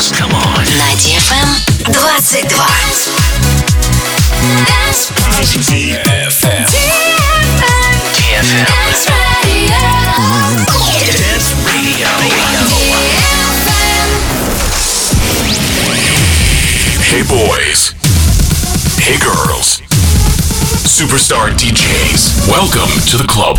dance. Come on. На DFM 22. DFM. DFM. Dance Radio. Hey boys. Hey girls. Superstar DJs. Welcome to the club.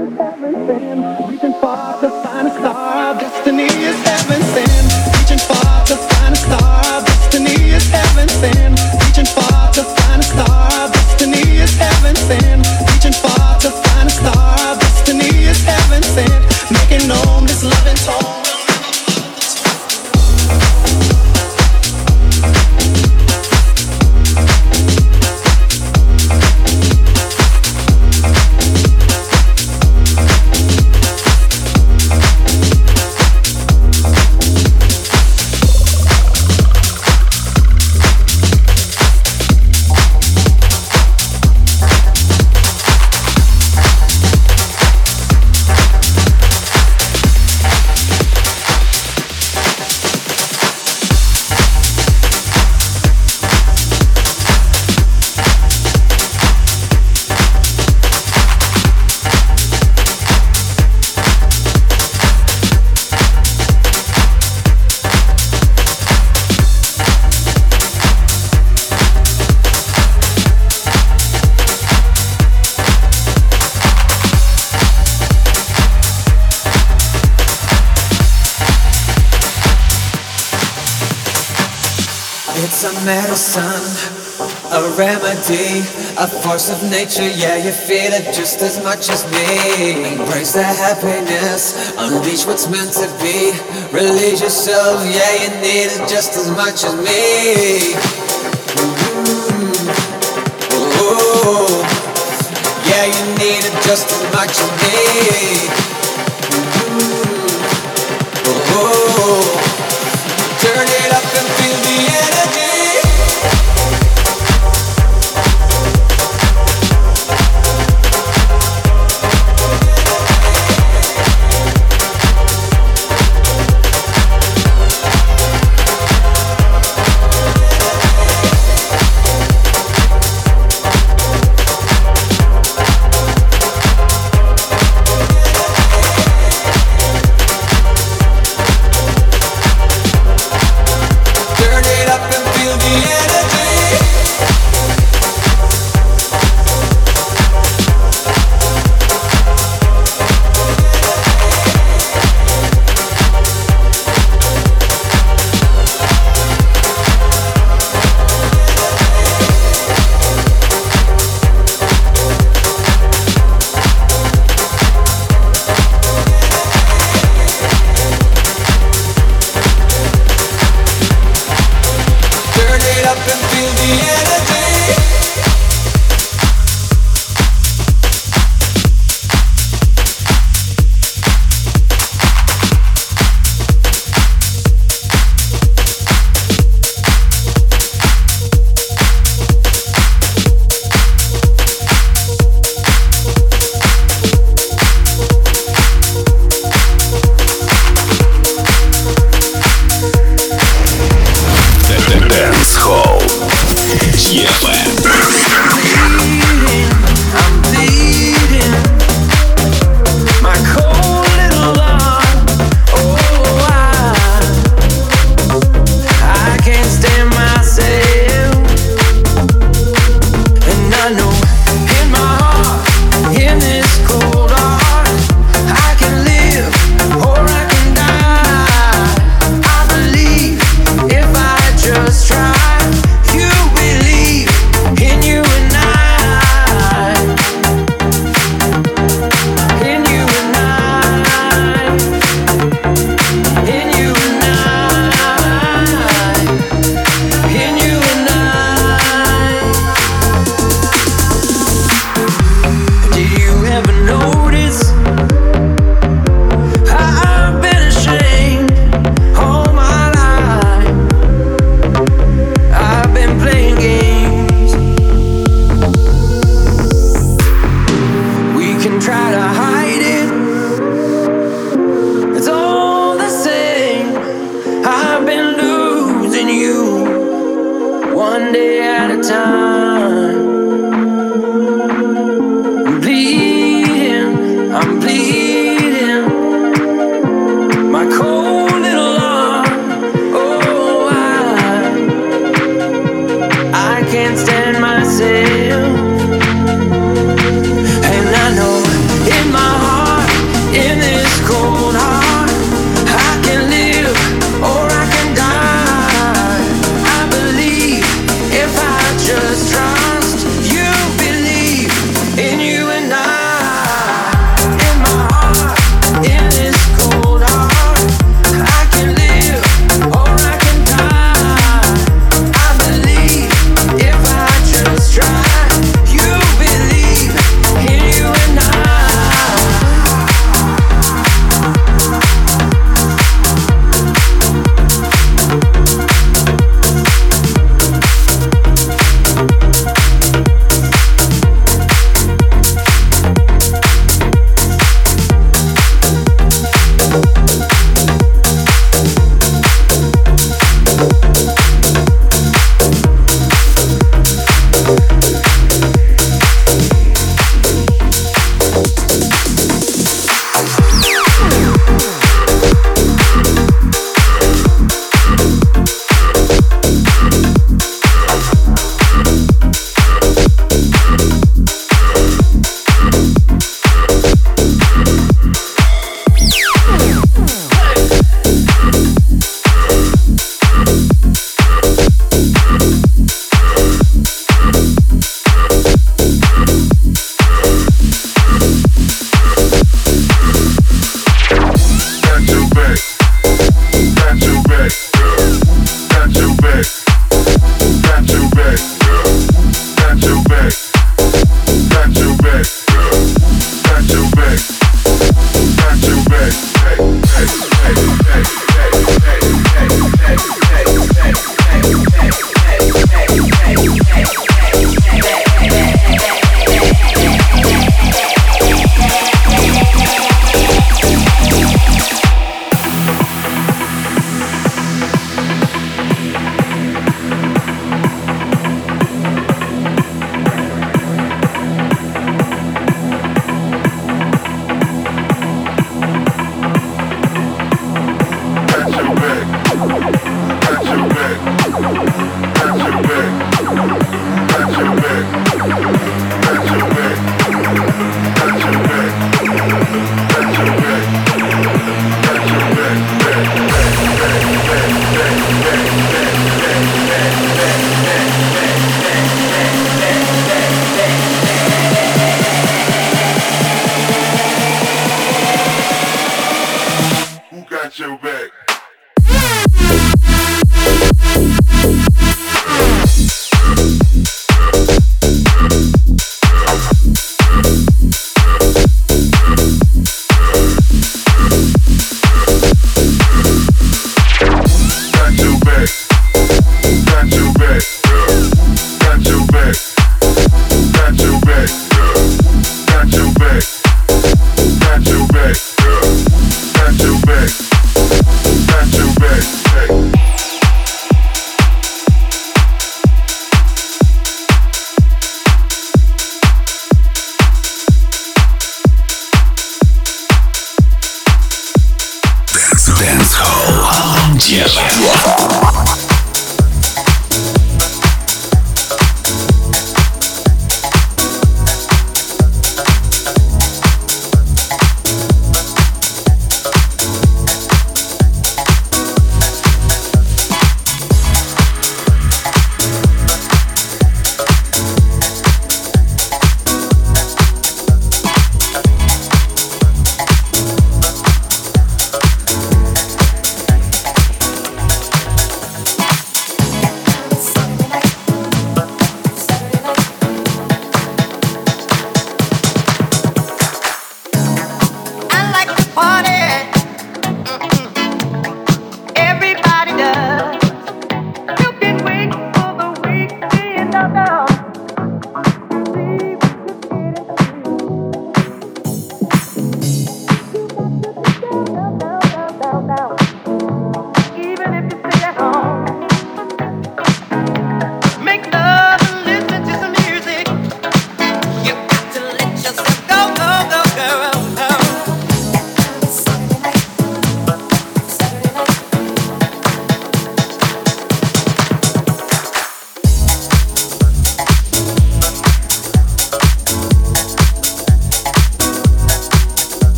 everything. Reaching far to find a star. Our destiny is. yeah, you feel it just as much as me. Embrace the happiness, unleash what's meant to be. Release yourself, yeah, you need it just as much as me. Mm-hmm. Yeah, you need it just as much as me. I know.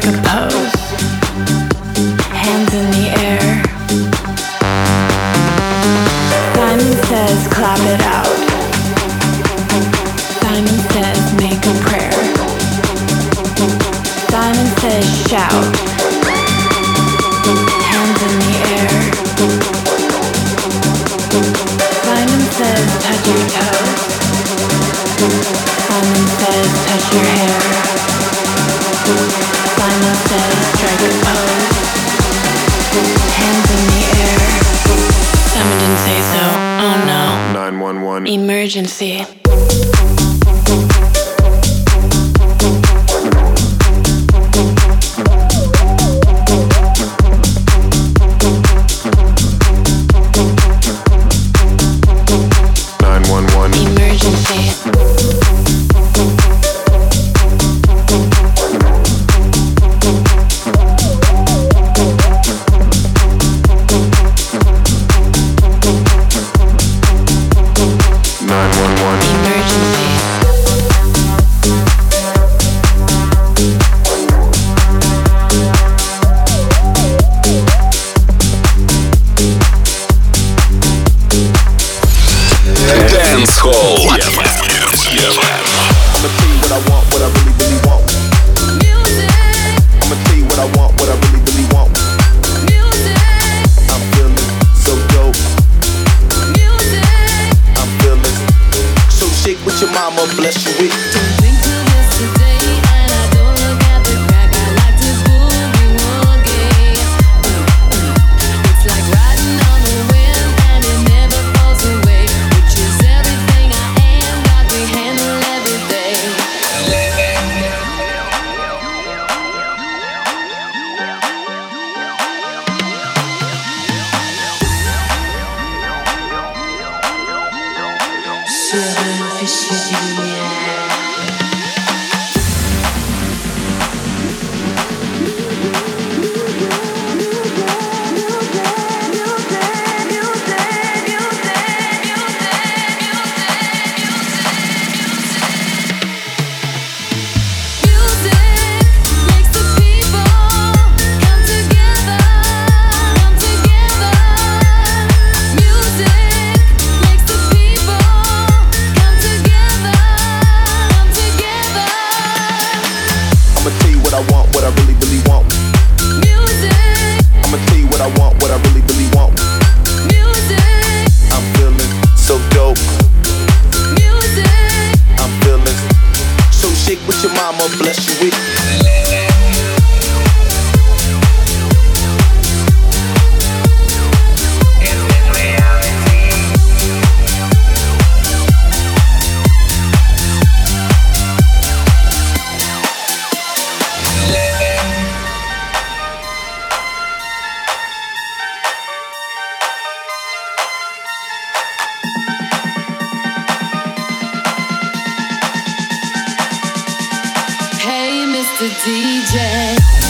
Says, strike shake with bless you with. the DJ.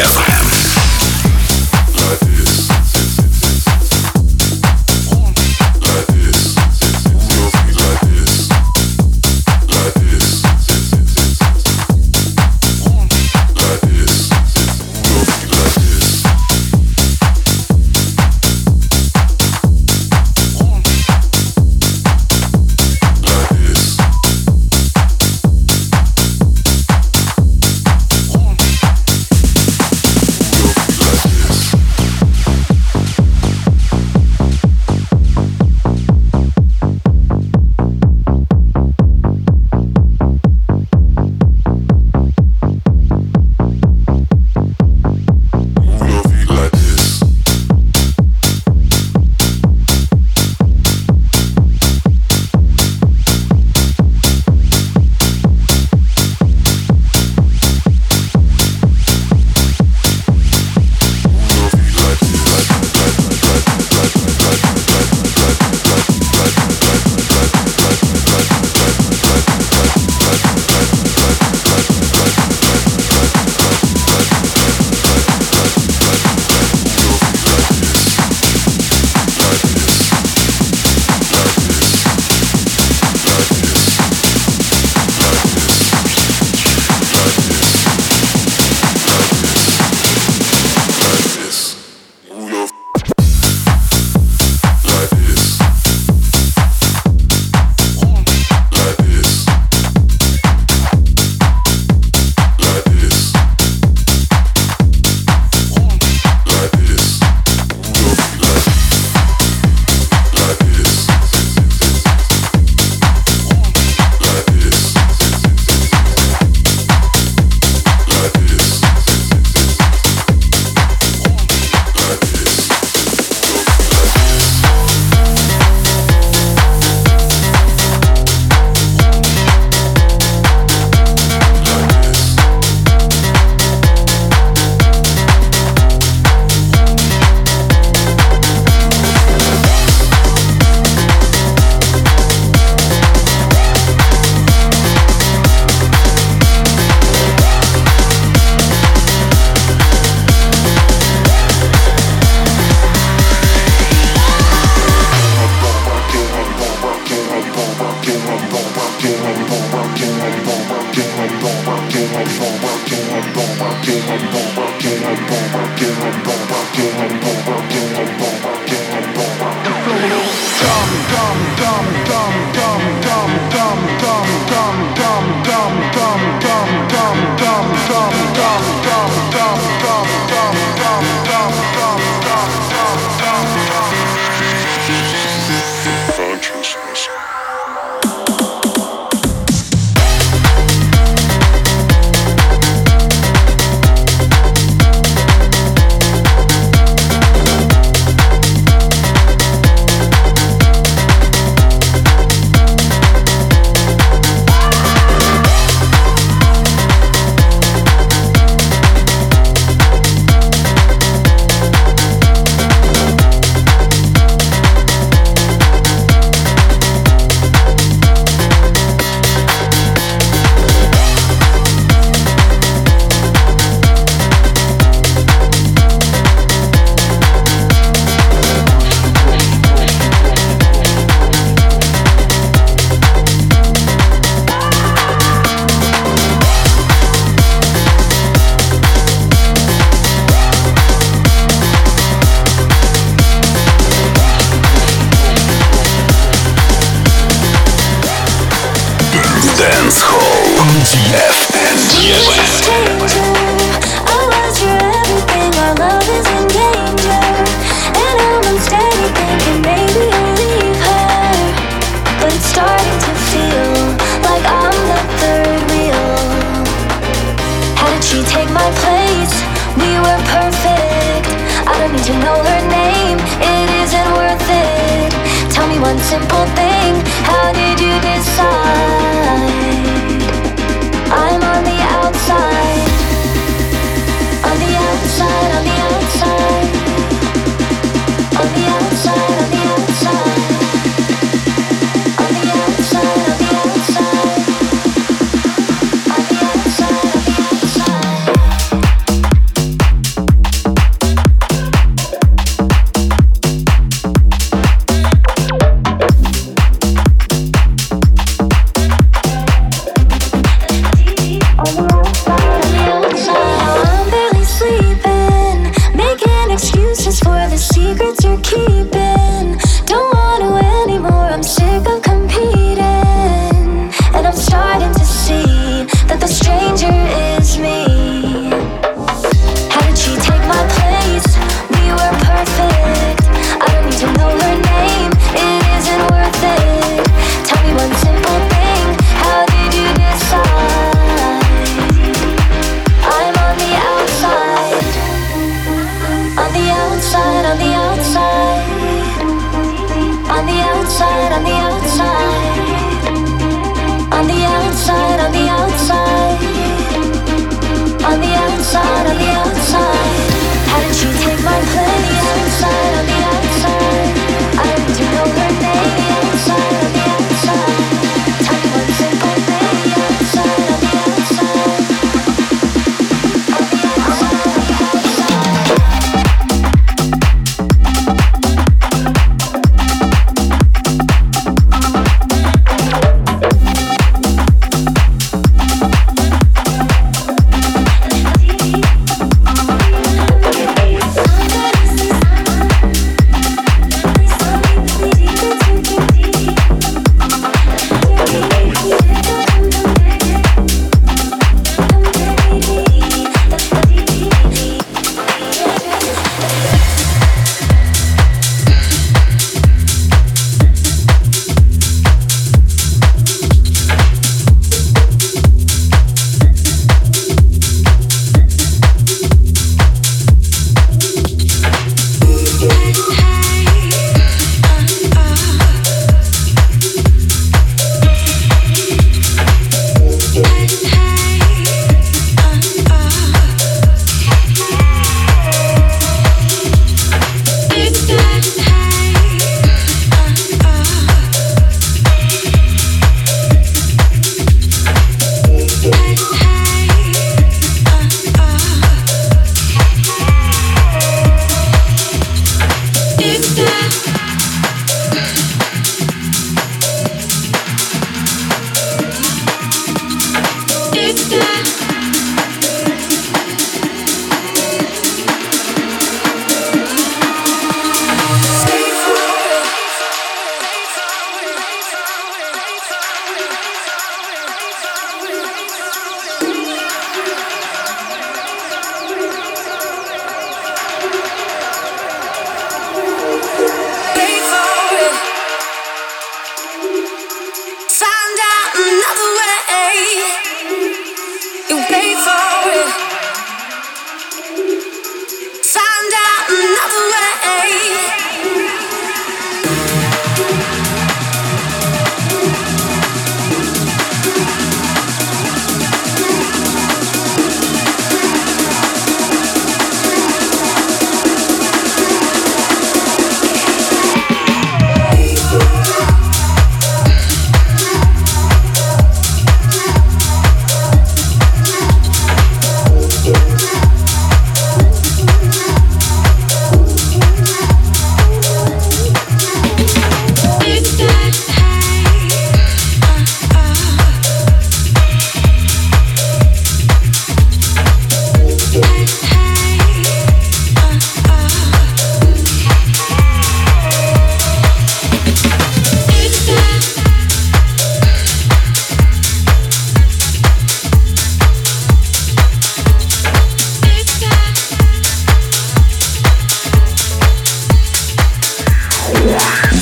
Yes.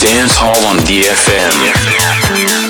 Dance Hall on DFM.